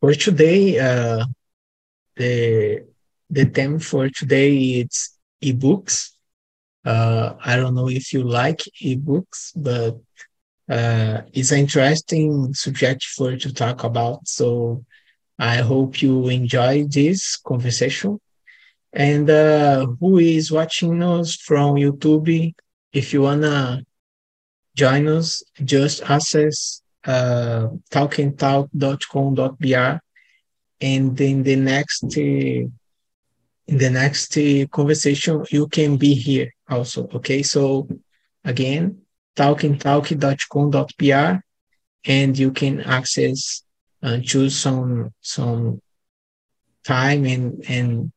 for today, uh, the the theme for today is ebooks. Uh, I don't know if you like ebooks, but uh, it's an interesting subject for to talk about. So I hope you enjoy this conversation. And uh, who is watching us from YouTube? If you wanna join us, just access uh, talkingtalk.com.br, and in the next uh, in the next uh, conversation you can be here also. Okay, so again, talkingtalk.com.br, and you can access and choose some some time and and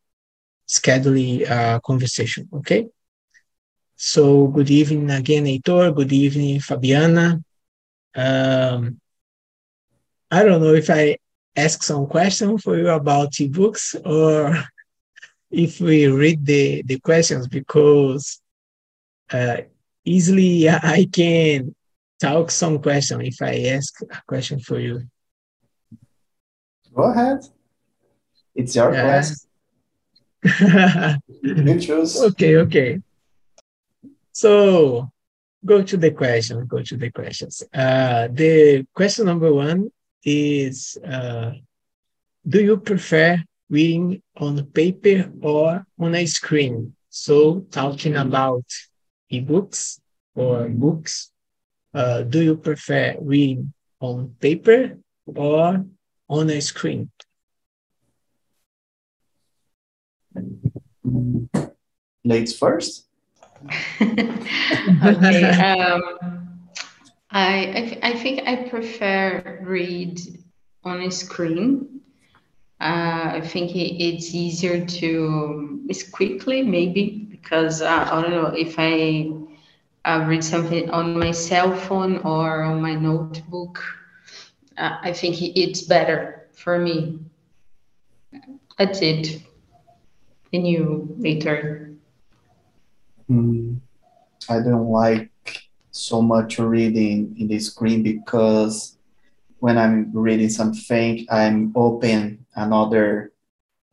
schedule a conversation. Okay. So good evening again, Heitor. Good evening, Fabiana. Um, I don't know if I ask some question for you about ebooks or if we read the, the questions because uh, easily I can talk some question if I ask a question for you. Go ahead. It's your yeah. class. you choose. Okay, okay. So go to the question, go to the questions. Uh, the question number one is, uh, do you prefer reading on paper or on a screen? So talking about ebooks or books, uh, do you prefer reading on paper or on a screen? Ladies first. okay. Um, I, I, I think I prefer read on a screen. Uh, I think it, it's easier to it's quickly maybe because uh, I don't know if I uh, read something on my cell phone or on my notebook. Uh, I think it's better for me. That's it. And you later. Mm, I don't like so much reading in the screen because when I'm reading something, I'm open another.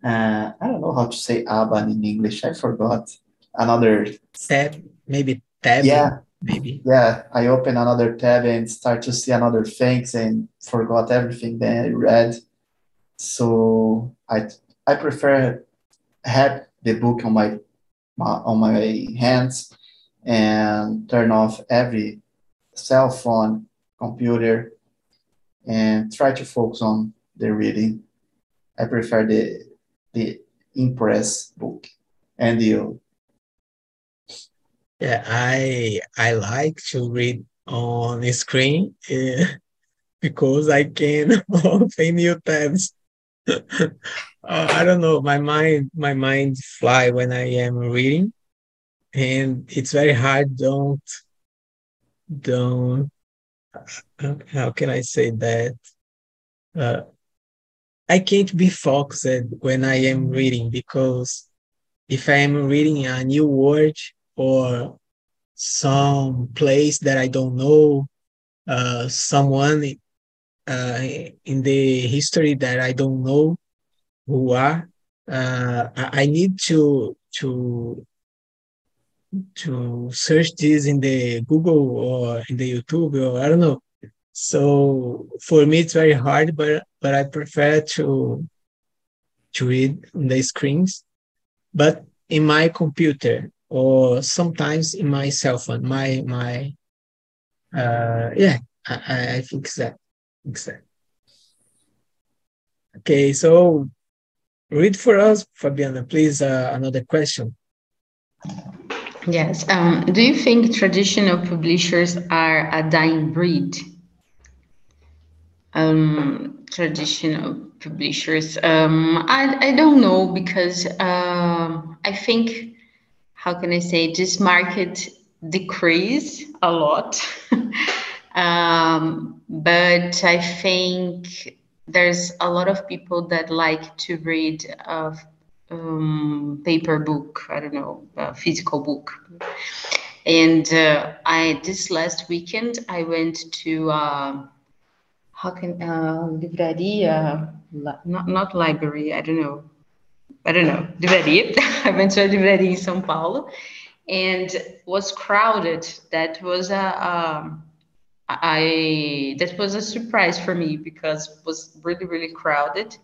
Uh, I don't know how to say Aban in English. I forgot another tab, maybe tab. Yeah, maybe. Yeah, I open another tab and start to see another things and forgot everything that I read. So I I prefer have the book on my on my hands and turn off every cell phone, computer, and try to focus on the reading. I prefer the the impress book and you. Yeah, I I like to read on the screen uh, because I can open new tabs. uh, I don't know. My mind, my mind fly when I am reading, and it's very hard. Don't, don't. How can I say that? Uh, I can't be focused when I am reading because if I am reading a new word or some place that I don't know, uh, someone uh, in the history that I don't know, who are. Uh, I need to to to search this in the Google or in the YouTube or I don't know. So for me, it's very hard, but but I prefer to to read on the screens. But in my computer or sometimes in my cell phone, my my uh, yeah, I, I think that. Exactly. Okay, so read for us, Fabiana, please, uh, another question. Yes. Um, do you think traditional publishers are a dying breed? Um, traditional publishers. Um, I, I don't know because uh, I think, how can I say, this market decreased a lot. um, but I think there's a lot of people that like to read a um, paper book. I don't know, a physical book. And uh, I this last weekend I went to uh, how can uh, livraria not not library I don't know I don't know livraria I went to a livraria in São Paulo and was crowded that was a um, that was a surprise for me because it was really really crowded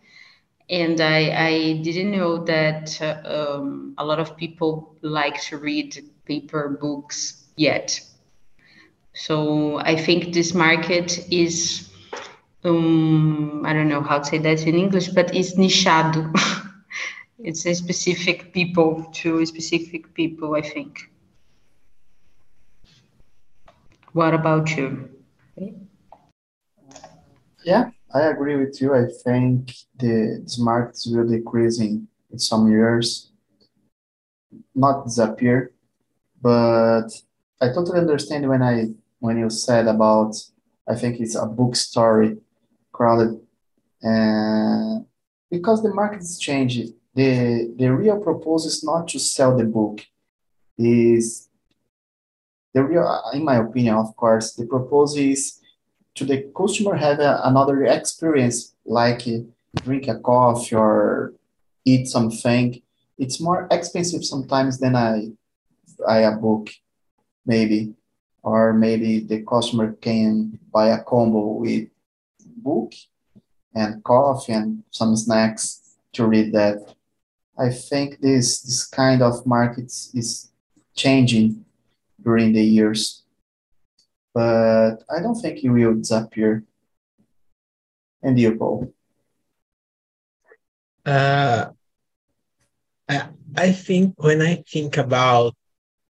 and I, I didn't know that um, a lot of people like to read paper books yet. So I think this market is, um, I don't know how to say that in English, but it's nichado. it's a specific people to specific people, I think. What about you? Yeah, I agree with you. I think the this market will decrease in, in some years, not disappear, but I totally understand when I when you said about I think it's a book story crowded and because the market is changing the the real proposal is not to sell the book is the real in my opinion of course the proposal is to the customer have a, another experience like uh, drink a coffee or eat something. It's more expensive sometimes than I buy a book maybe, or maybe the customer can buy a combo with book and coffee and some snacks to read that. I think this this kind of market is changing during the years, but I don't think it will disappear. And you, Paul? Uh, I, I think when I think about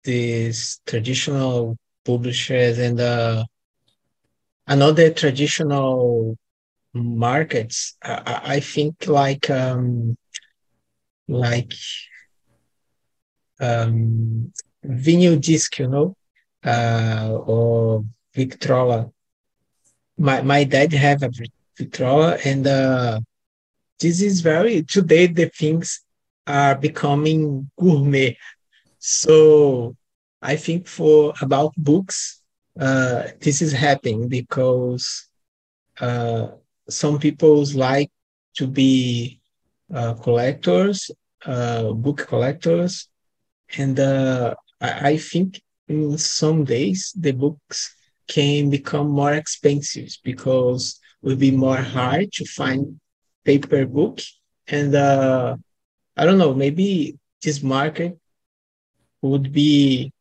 these traditional publishers and uh, another traditional markets I, I think like um, like um, vinyl disc you know uh, or victrola my my dad have a victrola and uh, this is very today the things are becoming gourmet. So I think for about books, uh, this is happening because uh, some people like to be uh, collectors, uh, book collectors, and uh, I, I think in some days the books can become more expensive because it will be more hard to find paper book. And uh, I don't know maybe this market would be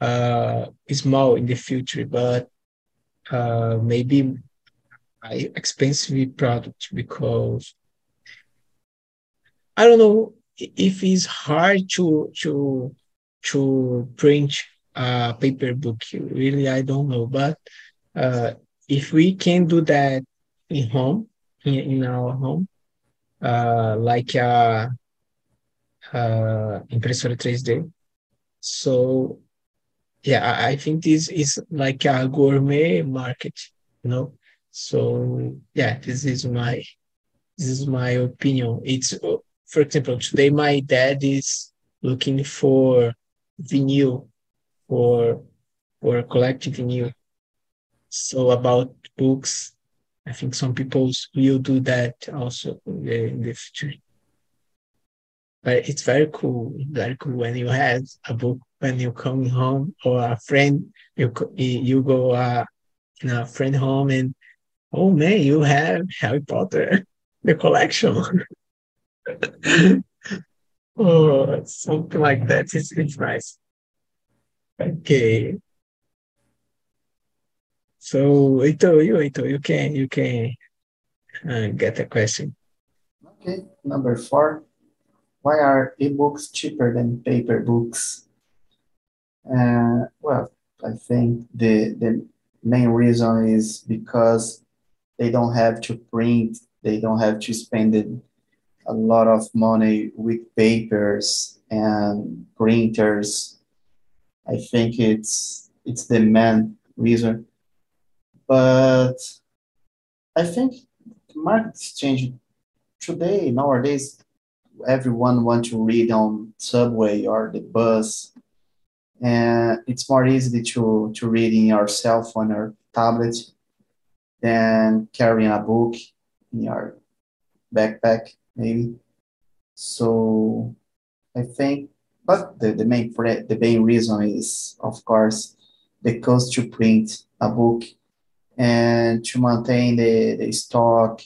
uh, small in the future, but uh, maybe expensive product because I don't know if it's hard to to to print a paper book. Really, I don't know. But uh, if we can do that in home, in, in our home, uh, like a, a impressora 3D, so yeah, I, I think this is like a gourmet market, you know. So yeah, this is my this is my opinion. It's for example, today my dad is looking for vinyl for for collecting vinyl. So about books, I think some people will do that also in the, future but it's very cool, very cool when you have a book when you come home or a friend you you go uh, in a friend home and oh man, you have Harry Potter the collection. oh, something like that. It's, it's nice. Okay. So Ito, you Ito, you can you can uh, get a question. Okay, number four. Why are ebooks cheaper than paper books? Uh, well, I think the, the main reason is because they don't have to print, they don't have to spend a lot of money with papers and printers. I think it's it's the main reason. But I think the market is changing today, nowadays, everyone want to read on subway or the bus and it's more easy to to read in your cell phone or tablet than carrying a book in your backpack, maybe. So I think, but the, the main the main reason is, of course, the cost to print a book and to maintain the, the stock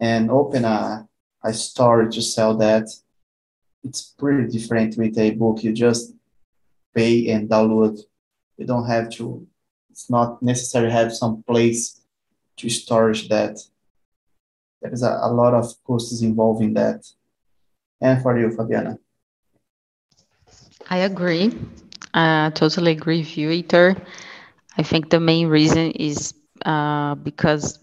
and open a, a store to sell that. It's pretty different with a book. You just pay and download. You don't have to, it's not necessary have some place to storage that. There is a, a lot of costs involved in that. And for you, Fabiana? I agree. I totally agree with you, Heitor. I think the main reason is uh, because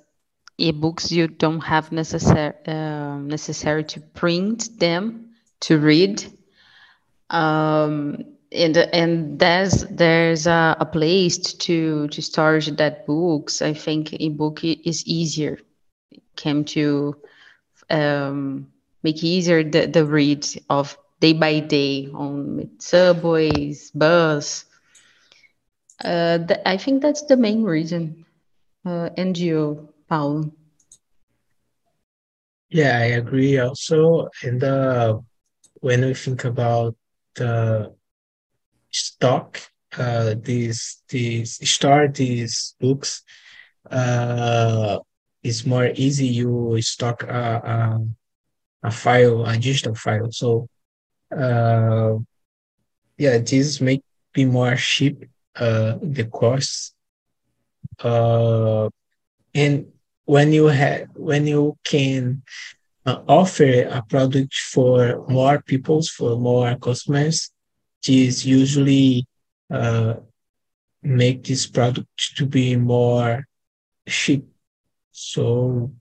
ebooks you don't have necessary uh, necessary to print them to read um, and and there's there's a, a, place to to storage that books i think ebook is easier came to um, make easier the, the read of day by day on subways bus uh, i think that's the main reason uh, NGO, Paulo. Yeah, I agree also. And uh, when we think about the stock, uh, these these start these books, uh, it's more easy. You stock a, a, a file, a digital file. So, uh, yeah, this may be more cheap. Uh, the costs uh, and when you have when you can uh, offer a product for more peoples for more customers this usually uh, make this product to be more cheap so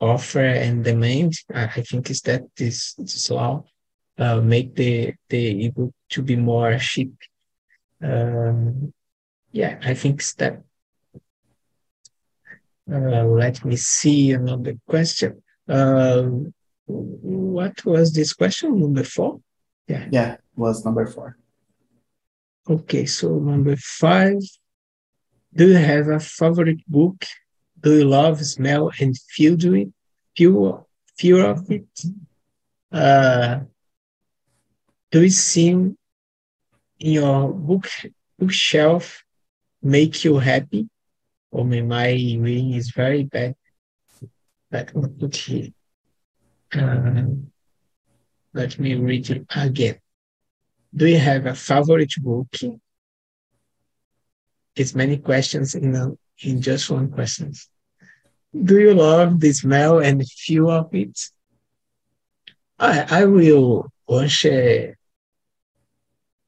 offer and demand i think is that this this law uh, make the the ebook to be more cheap um, yeah, I think that. Uh, let me see another question. Uh, what was this question? Number four? Yeah. Yeah, was number four. Okay, so number five. Do you have a favorite book? Do you love, smell, and feel it? Feel, feel of it? Uh, do you see in your book bookshelf make you happy. Oh, my reading is very bad. Let me. Uh, let me read it again. Do you have a favorite book? It's many questions in, a, in just one question. Do you love the smell and feel of it? I, I will answer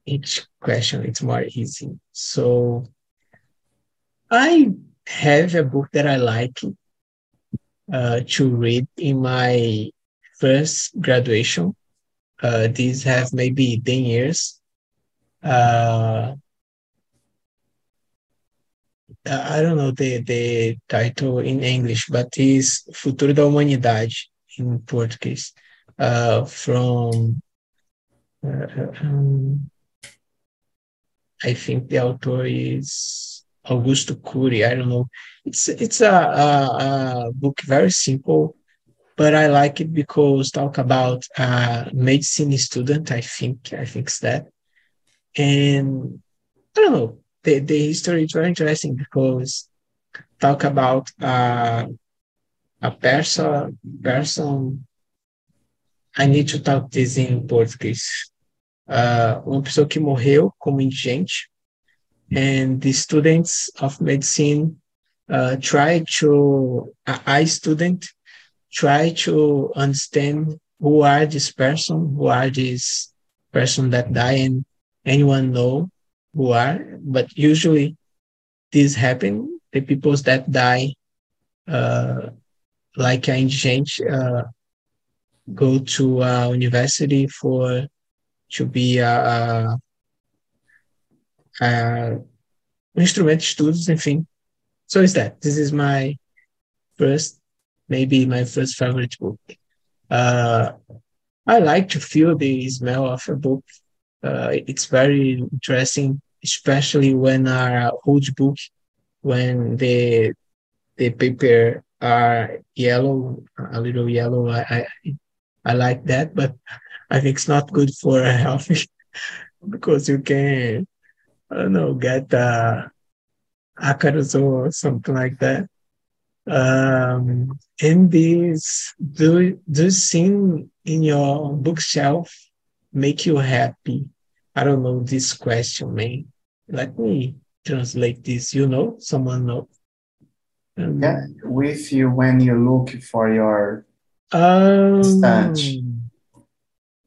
each question. It's more easy. So I have a book that I like uh, to read in my first graduation. Uh, these have maybe 10 years. Uh, I don't know the, the title in English, but it's Futuro da Humanidade in Portuguese uh, from, uh, um, I think the author is Augusto Cury. I don't know. It's it's a, a, a, book very simple, but I like it because talk about a medicine student. I think I think it's that, and I don't know. The the history is very interesting because talk about uh, a person person. I need to talk this in Portuguese. Uh, uma pessoa que morreu como indigente and the students of medicine uh, try to I student try to understand who are this person, who are this person that die, and anyone know who are. But usually, this happen. The peoples that die, uh, like an indigent, uh, go to a university for to be a, a instrumento de estudos, enfim. So is that. This is my first, maybe my first favorite book. Uh, I like to feel the smell of a book. Uh, it's very interesting, especially when a old book, when the the paper are yellow, a little yellow. I, I, I like that, but I think it's not good for health because you can, I don't know, get uh, ácaros or something like that. Um, and this, do, do sing in your bookshelf make you happy? I don't know this question, man. Let me translate this. You know, someone know. Um, yeah, with you when you look for your um, stand.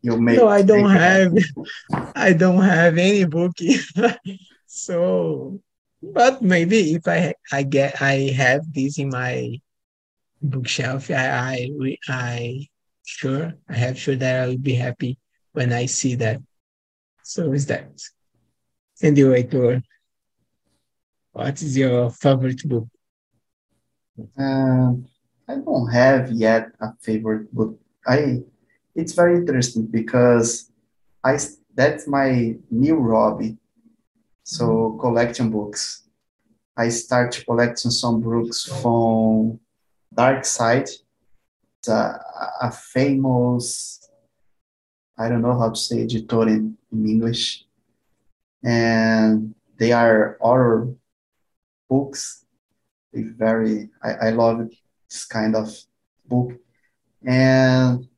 You make no, I don't have. I don't have any book. so, but maybe if I I get I have this in my bookshelf, I I I sure I have sure that I will be happy when I see that. So is that. Anyway, Tor, what is your favorite book? Uh, I don't have yet a favorite book. I it's very interesting because I that's my new hobby. So mm-hmm. collecting books. I start collecting some books from Dark Side. It's a, a famous I don't know how to say editor in, in English. And they are horror books. They very I, I love this kind of book. And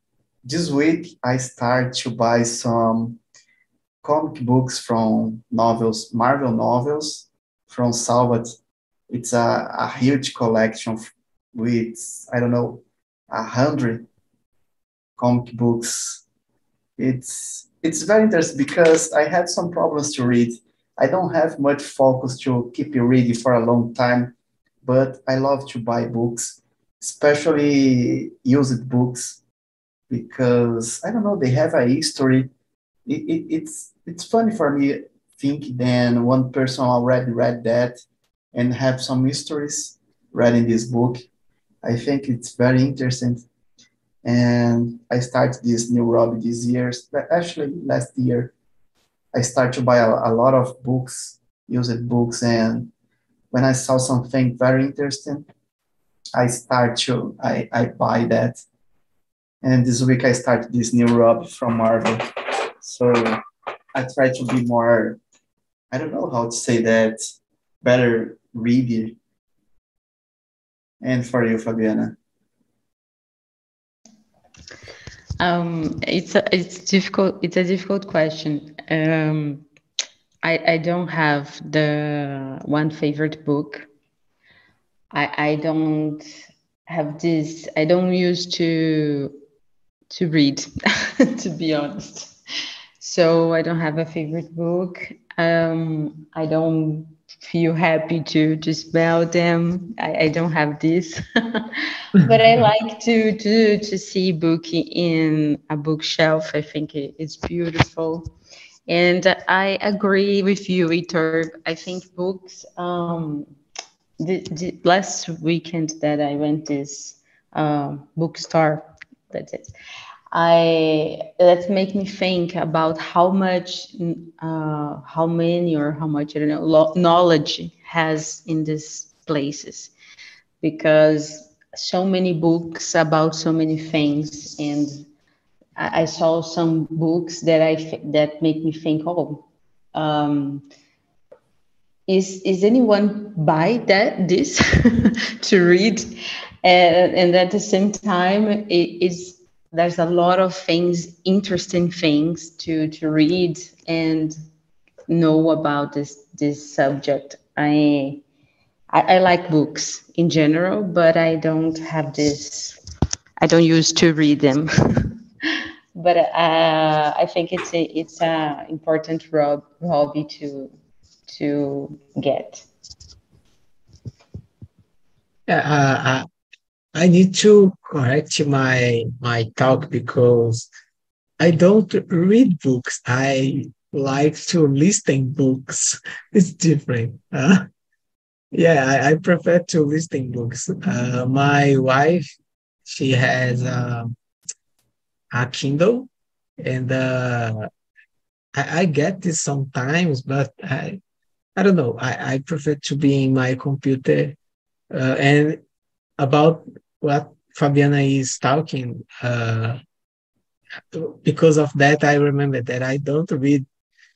this week I start to buy some comic books from novels, Marvel novels from Salvat. It's a, a huge collection with, I don't know, a hundred comic books. It's it's very interesting because I had some problems to read. I don't have much focus to keep reading for a long time, but I love to buy books, especially used books because I don't know they have a history. It, it, it's it's funny for me think then one person already read that and have some histories reading this book. I think it's very interesting. And I started this new hobby this year, actually last year. I started to buy a, a lot of books, used books, and when I saw something very interesting, I start to I, I buy that and this week I started this new Rob from Marvel. So I try to be more, I don't know how to say that, better reader. And for you, Fabiana? Um, it's a, it's difficult. It's a difficult question. Um, I I don't have the one favorite book. I I don't have this. I don't used to to read, to be honest. So I don't have a favorite book. Um, I don't feel happy to to smell them. I, I don't have this, but I like to to to see book in a bookshelf. I think it, it's beautiful, and I agree with you, Heitor. I think books. Um, the, the last weekend that I went this uh, bookstore that's it. I that make me think about how much, uh, how many or how much I don't know knowledge has in these places, because so many books about so many things, and I, I saw some books that I that make me think, oh, um, is is anyone buy that this to read? and, and at the same time it is there's a lot of things interesting things to to read and know about this this subject. I i, I like books in general but i don't have this i don't use to read them. But uh, i think it's a it's a important hobby to to get. Yeah uh, I need to correct my my talk because I don't read books. I like to listen books. It's different. Uh, yeah, I, I, prefer to listen books. Uh, my wife, she has uh, a Kindle, and uh, I, I, get this sometimes, but I I don't know. I, I prefer to be in my computer Uh, and about what Fabiana is talking, uh, because of that, I remember that I don't read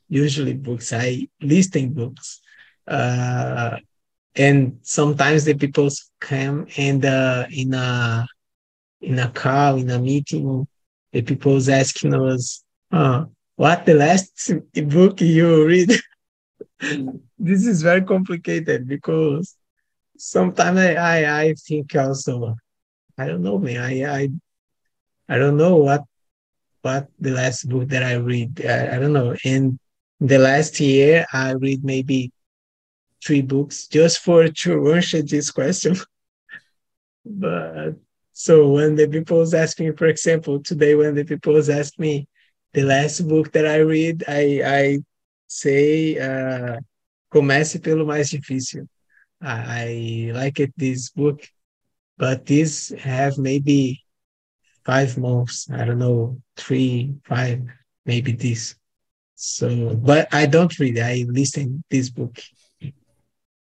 usually books. I listen books, uh, and sometimes the people come and uh, in a in a call in a meeting, the people's asking us, oh, "What the last book you read?" this is very complicated because sometimes I, I, I think also I don't know man. I I I don't know what what the last book that I read I, I don't know. In the last year I read maybe three books just for to answer this question. But so when the people was asking for example today when the people asked me the last book that I read I I say uh, comece pelo mais difícil. I, I like it, this book, but this have maybe five months. I don't know, three, five, maybe this. So, but I don't read. I listen this book.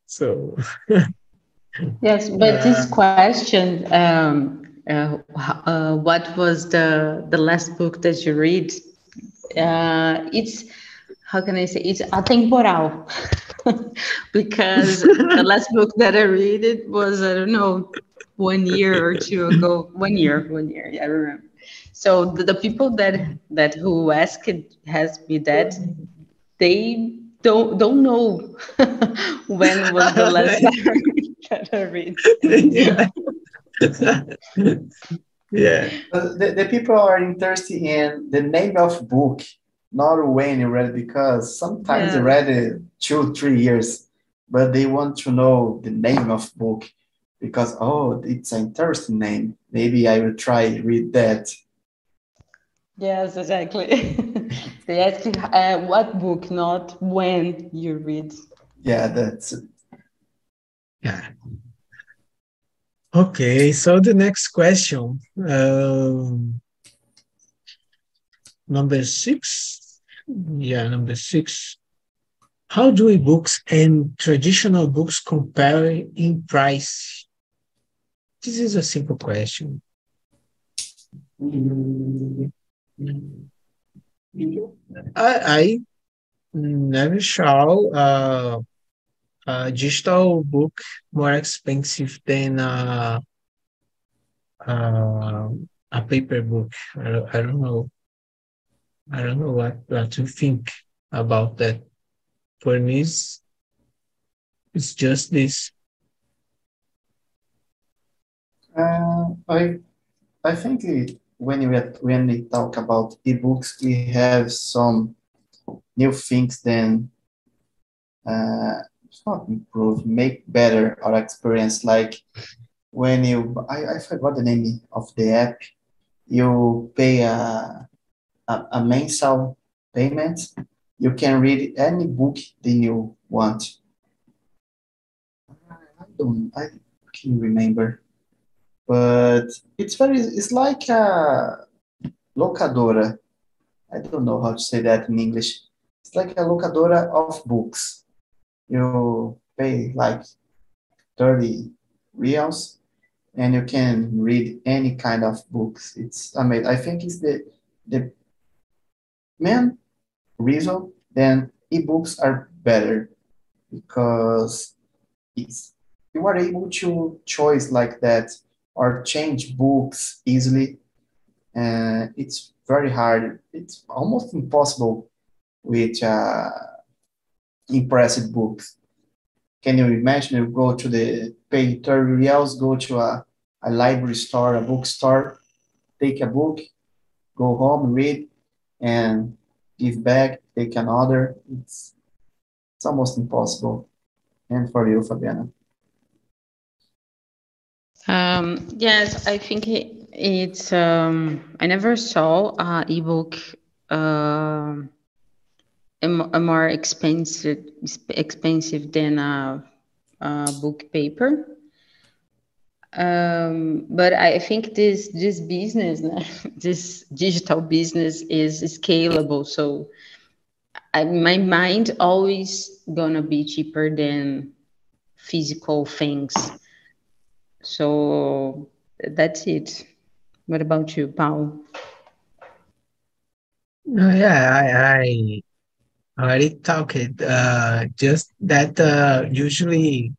So. yes, but uh, this question, um, uh, uh, what was the the last book that you read? Uh, it's how can I say it's atemporal because the last book that I read it was I don't know one year or two ago one year one year yeah, I remember so the, the people that that who asked has me that they don't don't know when was the last time that I read. yeah. yeah. The, the people are interested in the name of book not when you read because sometimes yeah. they read it two, three years, but they want to know the name of book because oh, it's an interesting name. Maybe I will try read that. Yes, exactly. they ask you uh, what book, not when you read. Yeah, that's it. Yeah. Okay, so the next question, um, number six, yeah, number six. How do e-books and traditional books compare in price? This is a simple question. I, I never saw uh, a digital book more expensive than a, a, a paper book. I, I don't know. I don't know what, what to think about that. For me, it's, it's just this. Uh, I I think it, when we when we talk about ebooks, we have some new things then uh, not improve, make better our experience. Like when you, I, I forgot the name of the app. You pay a a, a mensal payment, you can read any book that you want. I don't, I can remember, but it's very, it's like a locadora. I don't know how to say that in English. It's like a locadora of books. You pay like 30 reals and you can read any kind of books. It's amazing. I think it's the the main reason, then ebooks are better because it's you are able to choose like that or change books easily. And it's very hard. It's almost impossible with uh, impressive books. Can you imagine you go to the pay 30 reals, go to a, a library store, a bookstore, take a book, go home, read, and give back, take another. It's it's almost impossible. And for you, Fabiana. Um, yes, I think it, it's. Um, I never saw a ebook uh, a, a more expensive expensive than a, a book paper um, but I think this this business, this digital business, is scalable. So, I, my mind always gonna be cheaper than physical things. So that's it. What about you, Paul? No, yeah, I, I already talked. Uh, just that uh, usually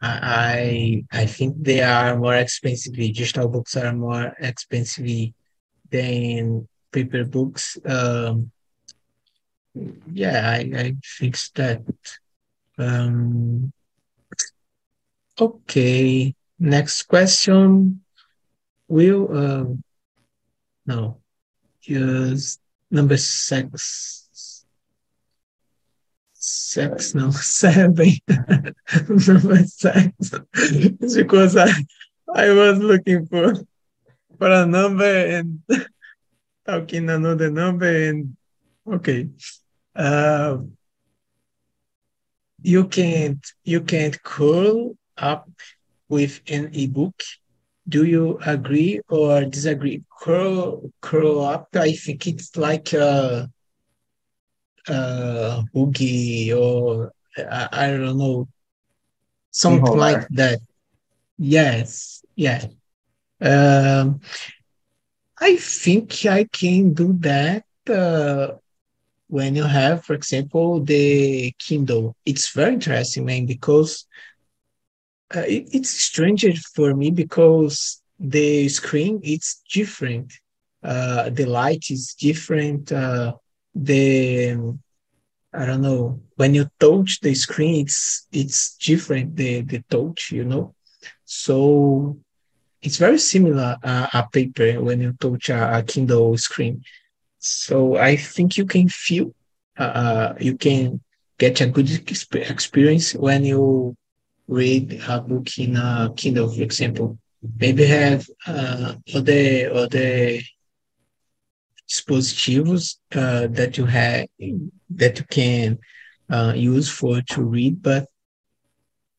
I I think they are more expensive. Digital books are more expensive than paper books. Um, yeah, I, I fix that. Um, okay, next question. Will uh, no use number six. Six, no, seven. number six. because I, I was looking for for a number and talking another number and okay. Uh, you can't you can't curl up with an ebook do you agree or disagree? Curl, curl up. I think it's like a, a boogie or I, I don't know, something like that. Yes, yeah. Um, I think I can do that uh, when you have, for example, the Kindle. It's very interesting, man, because uh, it, it's strange for me because the screen it's different. Uh, the light is different. Uh, the i don't know when you touch the screen it's it's different the the touch you know? So it's very similar uh, a paper when you touch a, a kindle screen. So i think you can feel uh, uh you can get a good experience when you read a book in a Kindle, for example. Maybe have uh, other other dispositivos uh, that you have that you can uh, use for to read, but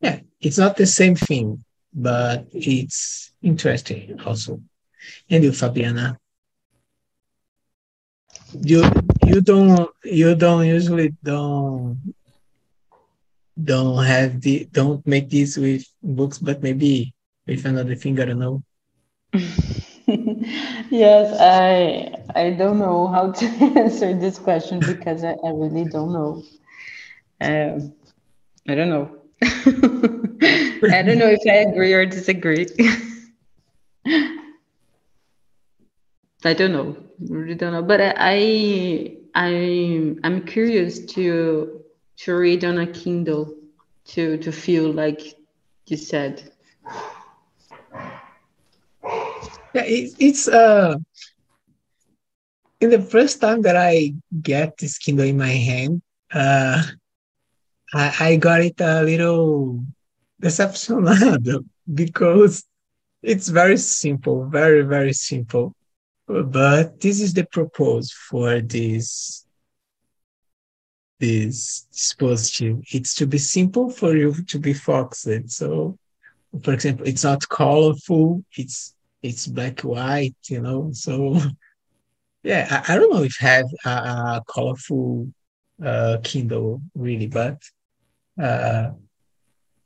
yeah, it's not the same thing, but it's interesting also. And you, Fabiana? You you don't you don't usually don't don't have the don't make this with books, but maybe with another thing. I don't know. yes, I I don't know how to answer this question because I, I really don't know. Um, I don't know. I don't know if I agree or disagree. I don't know. Really don't know. But I I I'm curious to to read on a Kindle to to feel like you said. Yeah, it, it's uh in the first time that I get this Kindle in my hand, uh I, I got it a little decepcionado because it's very simple, very, very simple. But this is the purpose for this this dispositive. It's to be simple for you to be focused. So, for example, it's not colorful. It's it's black white. You know. So, yeah, I, I don't know if have a, a colorful uh, Kindle really, but uh,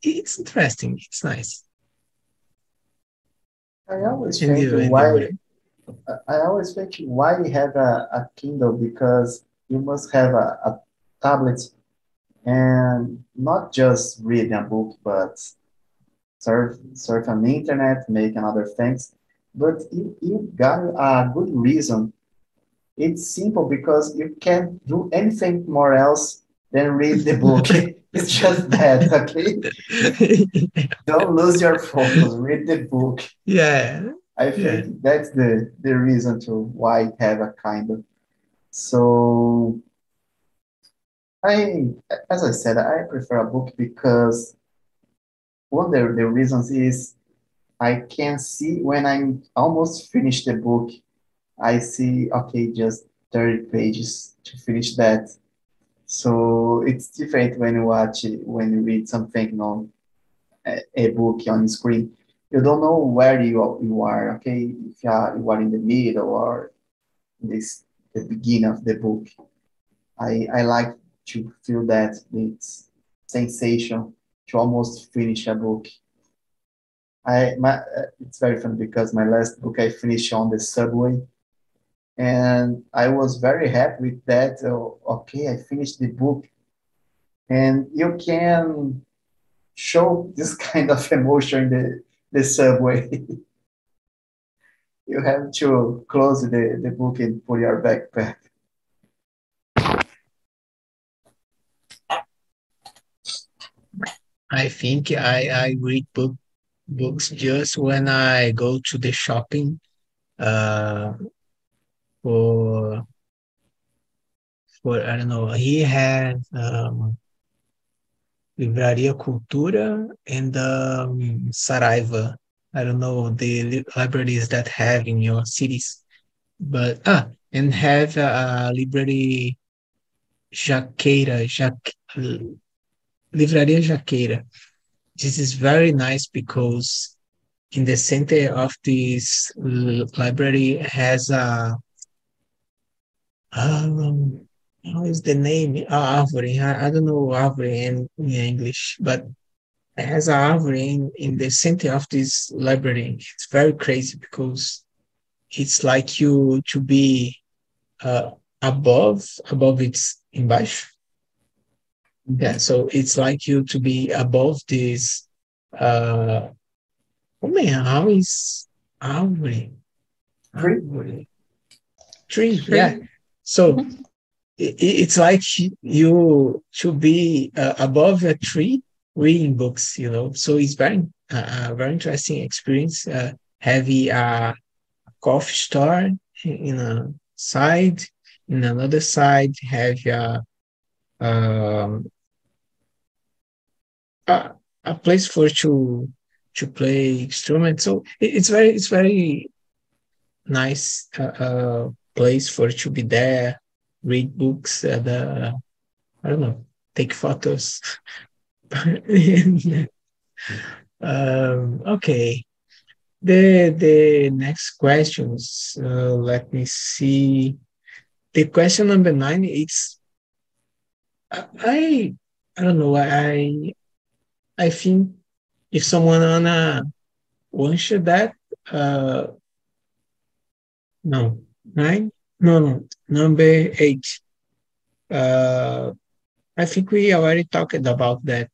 it's interesting. It's nice. I always think why. I always think why you have a, a Kindle because you must have a, a tablets and not just reading a book, but surf, surf on the internet, making other things. But you, you got a good reason. It's simple because you can't do anything more else than read the book. it's just that, okay? Don't lose your focus. Read the book. Yeah. I think yeah. that's the, the reason to why have a kind of. So I, as I said, I prefer a book because one of the, the reasons is I can see when I'm almost finished the book, I see, okay, just 30 pages to finish that. So it's different when you watch it, when you read something on a, a book on screen. You don't know where you, you are, okay? If you are, you are in the middle or this the beginning of the book. I, I like to feel that it's sensation to almost finish a book. I my uh, it's very funny because my last book I finished on the subway, and I was very happy with that. Oh, okay, I finished the book, and you can show this kind of emotion in the the subway. you have to close the, the book and put your backpack. I think I, I read book books just when I go to the shopping uh, for for I don't know. He had um, Cultura and um, Saraiva. I don't know the libraries that have in your cities, but ah, and have a, a library Jaqueira, Jaque, Livraria Jaqueira. This is very nice because in the center of this library has a um, how is the name? Uh. I, I don't know árvore in, in English, but it has a árvore in, in the center of this library. It's very crazy because it's like you to be uh, above, above it's embaixo. Yeah, so it's like you to be above this. Uh, como é? How is árvore? Tree. Tree, yeah. So Mhm. it, it's like you to be uh, above a tree reading books, you know. So it's very, uh, very interesting experience. Uh, having a coffee store in a side, in another side have a um, a, a place for to to play instruments. So it, it's very it's very nice uh, uh, place for to be there, read books, and uh, I don't know, take photos. um, okay. The the next questions. Uh, let me see. The question number nine is. I I don't know. I I think if someone wanna wants that, uh, no, nine, no, no, number eight. Uh, I think we already talked about that.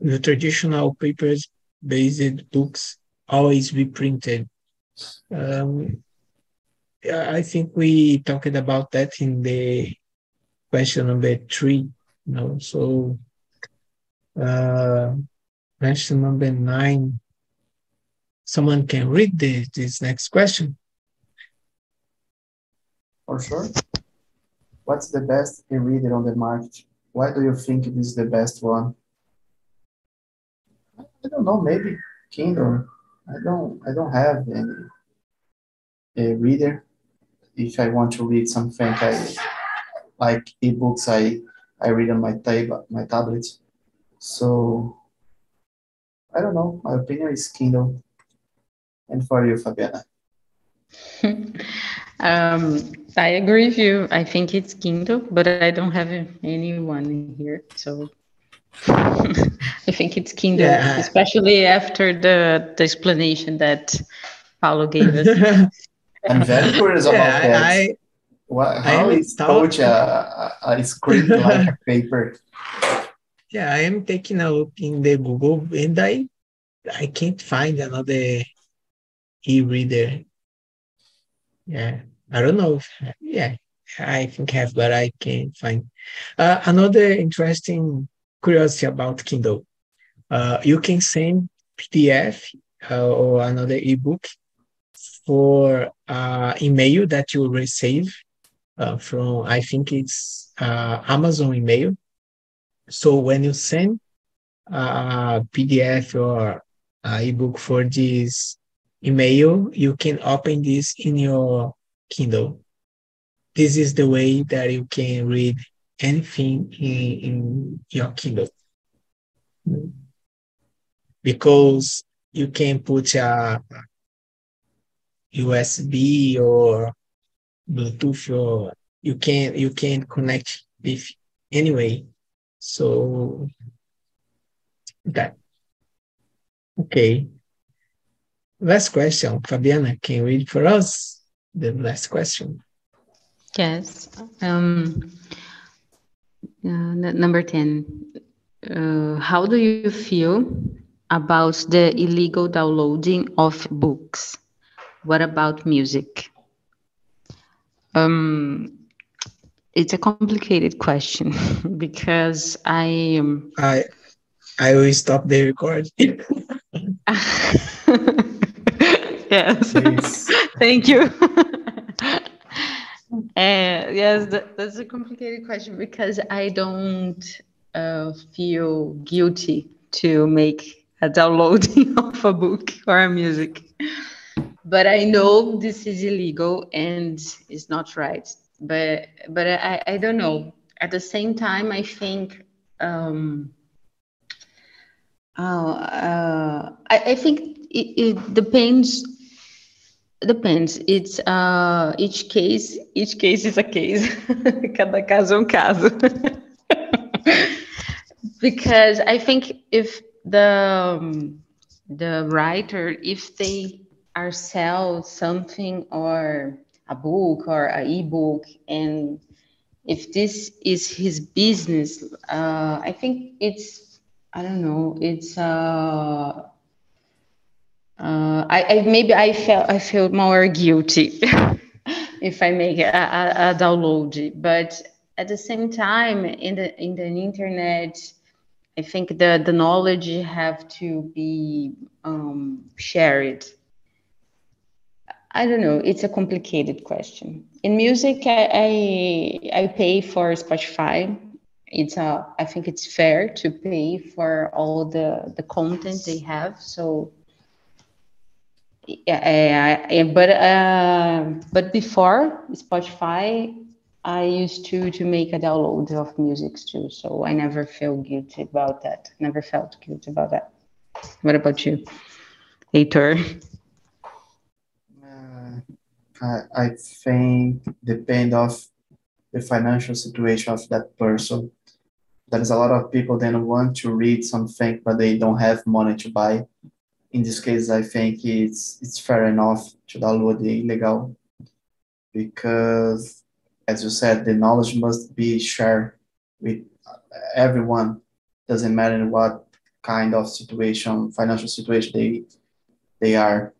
The traditional papers-based books always be printed. Um, I think we talked about that in the question number three. Know, so uh, question number nine. Someone can read the, this next question. For sure. What's the best e-reader on the market? Why do you think it is the best one? I don't know, maybe Kindle. I don't I don't have any a reader. If I want to read something I like ebooks I I read on my tab my tablet. So I don't know. My opinion is Kindle. And for you, Fabiana. um, I agree with you. I think it's Kindle, but I don't have anyone in here, so I think it's Kindle, Yeah. especially after the, the explanation that Paulo gave us. I'm very curious about yeah, that. I, What, I how am is thought- touch a, a, a screen like a paper? yeah, I am taking a look in the Google and I I can't find another e-reader. Yeah, I don't know. If, yeah, I think have, but I can't find. Uh, another interesting curiosity about Kindle. Uh, you can send PDF uh, or another ebook for uh, email that you receive uh, from, I think it's uh, Amazon email. So when you send a PDF or a ebook for this email, you can open this in your Kindle. This is the way that you can read anything in, in your Kindle. Because you can put a USB or Bluetooth or you can you can connect with anyway. So that okay. last question, Fabiana, can you read for us the last question? Yes. Um, uh, number 10. Uh, how do you feel about the illegal downloading of books? What about music? Um, it's a complicated question because I um, I I will stop the recording. yes. Thank you. uh, yes, that, that's a complicated question because I don't uh, feel guilty to make a downloading of a book or a music. But I know this is illegal and it's not right. But but I, I don't know. At the same time, I think um, Oh, uh, I, I think it, it depends. Depends. It's uh, each case. Each case is a case. Cada caso é um caso. because I think if the um, the writer, if they are sell something or a book or a ebook, and if this is his business, uh, I think it's I don't know. It's uh, uh, I, I maybe I felt I feel more guilty if I make a, a, a, download, but at the same time, in the in the internet, I think the the knowledge have to be um, shared. I don't know. It's a complicated question. In music, I I, I pay for Spotify it's a i think it's fair to pay for all the the content they have so yeah, I, I, but uh, but before Spotify, I used to to make a download of music too, so I never feel guilty about that. Never felt guilty about that. What about you, Heitor? I, I think depend of the financial situation of that person. There's a lot of people that want to read something but they don't have money to buy. In this case i think it's it's fair enough to download the illegal because as you said the knowledge must be shared with everyone. Doesn't matter what kind of situation financial situation they they are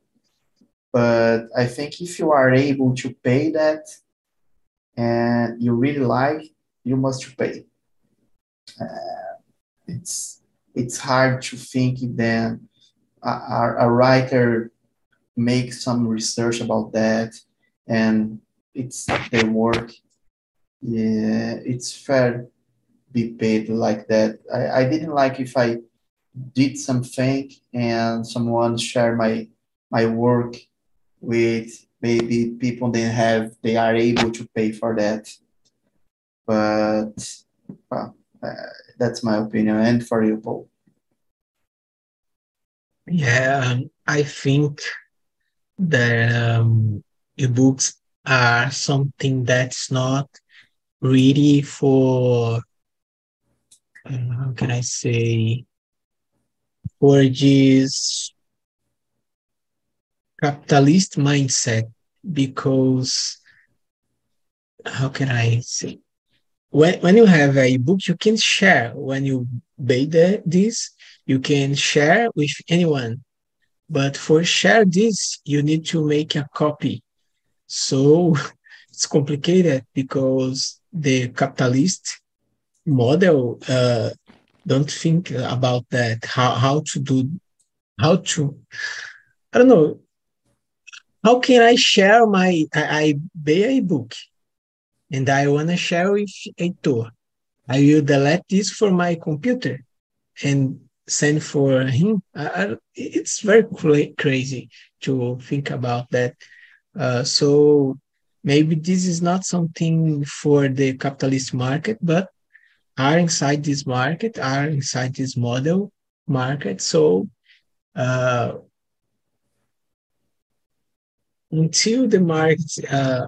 but i think if you are able to pay that and you really like you must pay. Uh, it's it's hard to think then a, a, writer makes some research about that and it's their work. Yeah it's fair to be paid like that. I, I didn't like if i did something and someone share my my work with maybe people they have they are able to pay for that but well uh, that's my opinion. And for you, Paul? Yeah, um, I think that um, ebooks are something that's not really for uh, how can I say for this capitalist mindset because how can I say when, when you have a book, you can share. When you buy the, this, you can share with anyone. But for share this, you need to make a copy. So it's complicated because the capitalist model uh, don't think about that. How how to do, how to, I don't know. How can I share my I, I buy a book and I want to share with Heitor. I will delete this for my computer and send for him. I, it's very crazy to think about that. Uh, so maybe this is not something for the capitalist market, but are inside this market, are inside this model market. So uh, until the market uh,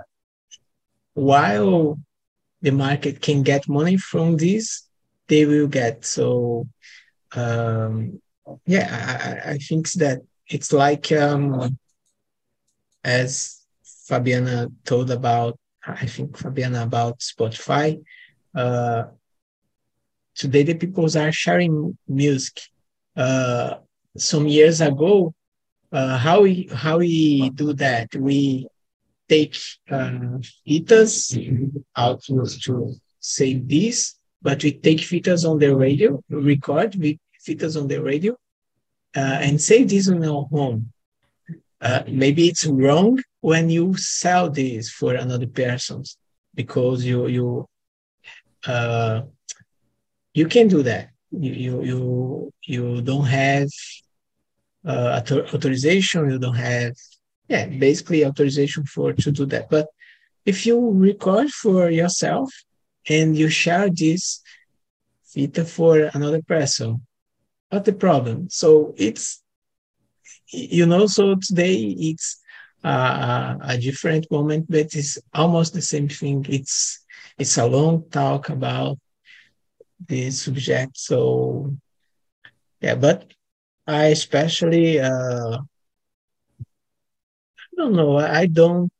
while the market can get money from this, they will get. So, um, yeah, I, I think that it's like um, as Fabiana told about, I think Fabiana about Spotify. Uh, today the people are sharing music. Uh, some years ago, uh, how we how we do that? We take uh, fitas out to, save this, but we take fitas on the radio, record with fitas on the radio, uh, and save this in our home. Uh, maybe it's wrong when you sell this for another person because you you uh, you can do that. You you you, you don't have uh, authorization. You don't have yeah basically authorization for to do that. But if you record for yourself and you share this fita for another person, what's the problem? So it's you know so today it's uh, a different moment, but it's almost the same thing. It's it's a long talk about this subject. So yeah, but I especially uh, I don't know. I don't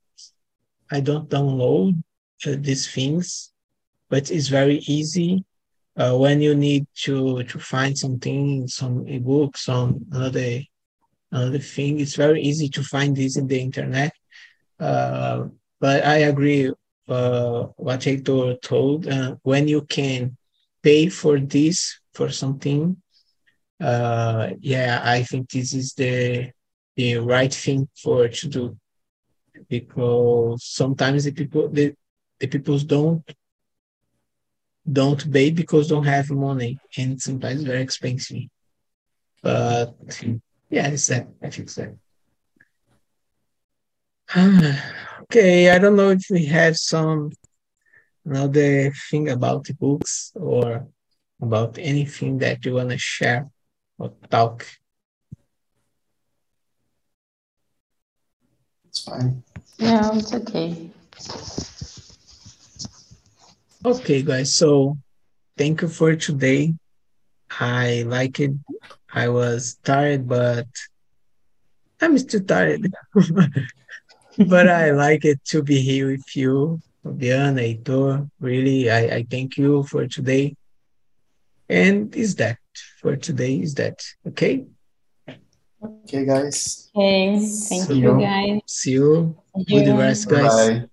I don't download uh, these things, but it's very easy uh, when you need to to find something, some ebook, some another another thing. It's very easy to find this in the internet. Uh, but I agree uh, what Heitor told. Uh, when you can pay for this for something, uh, yeah, I think this is the the right thing for to do because sometimes the people the, the people don't don't pay because don't have money and sometimes very expensive. But yeah, it's that. I think so. okay, I don't know if we have some another thing about the books or about anything that you want to share or talk. It's fine. No, it's okay. Okay, guys. So thank you for today. I like it. I was tired, but I'm still tired. but I like it to be here with you, Fabiana, Heitor. Really, I, I thank you for today. And is that for today? Is that okay? Okay, guys. Okay, thank See you, you. guys. See you. Thank Good you. rest, guys. Bye.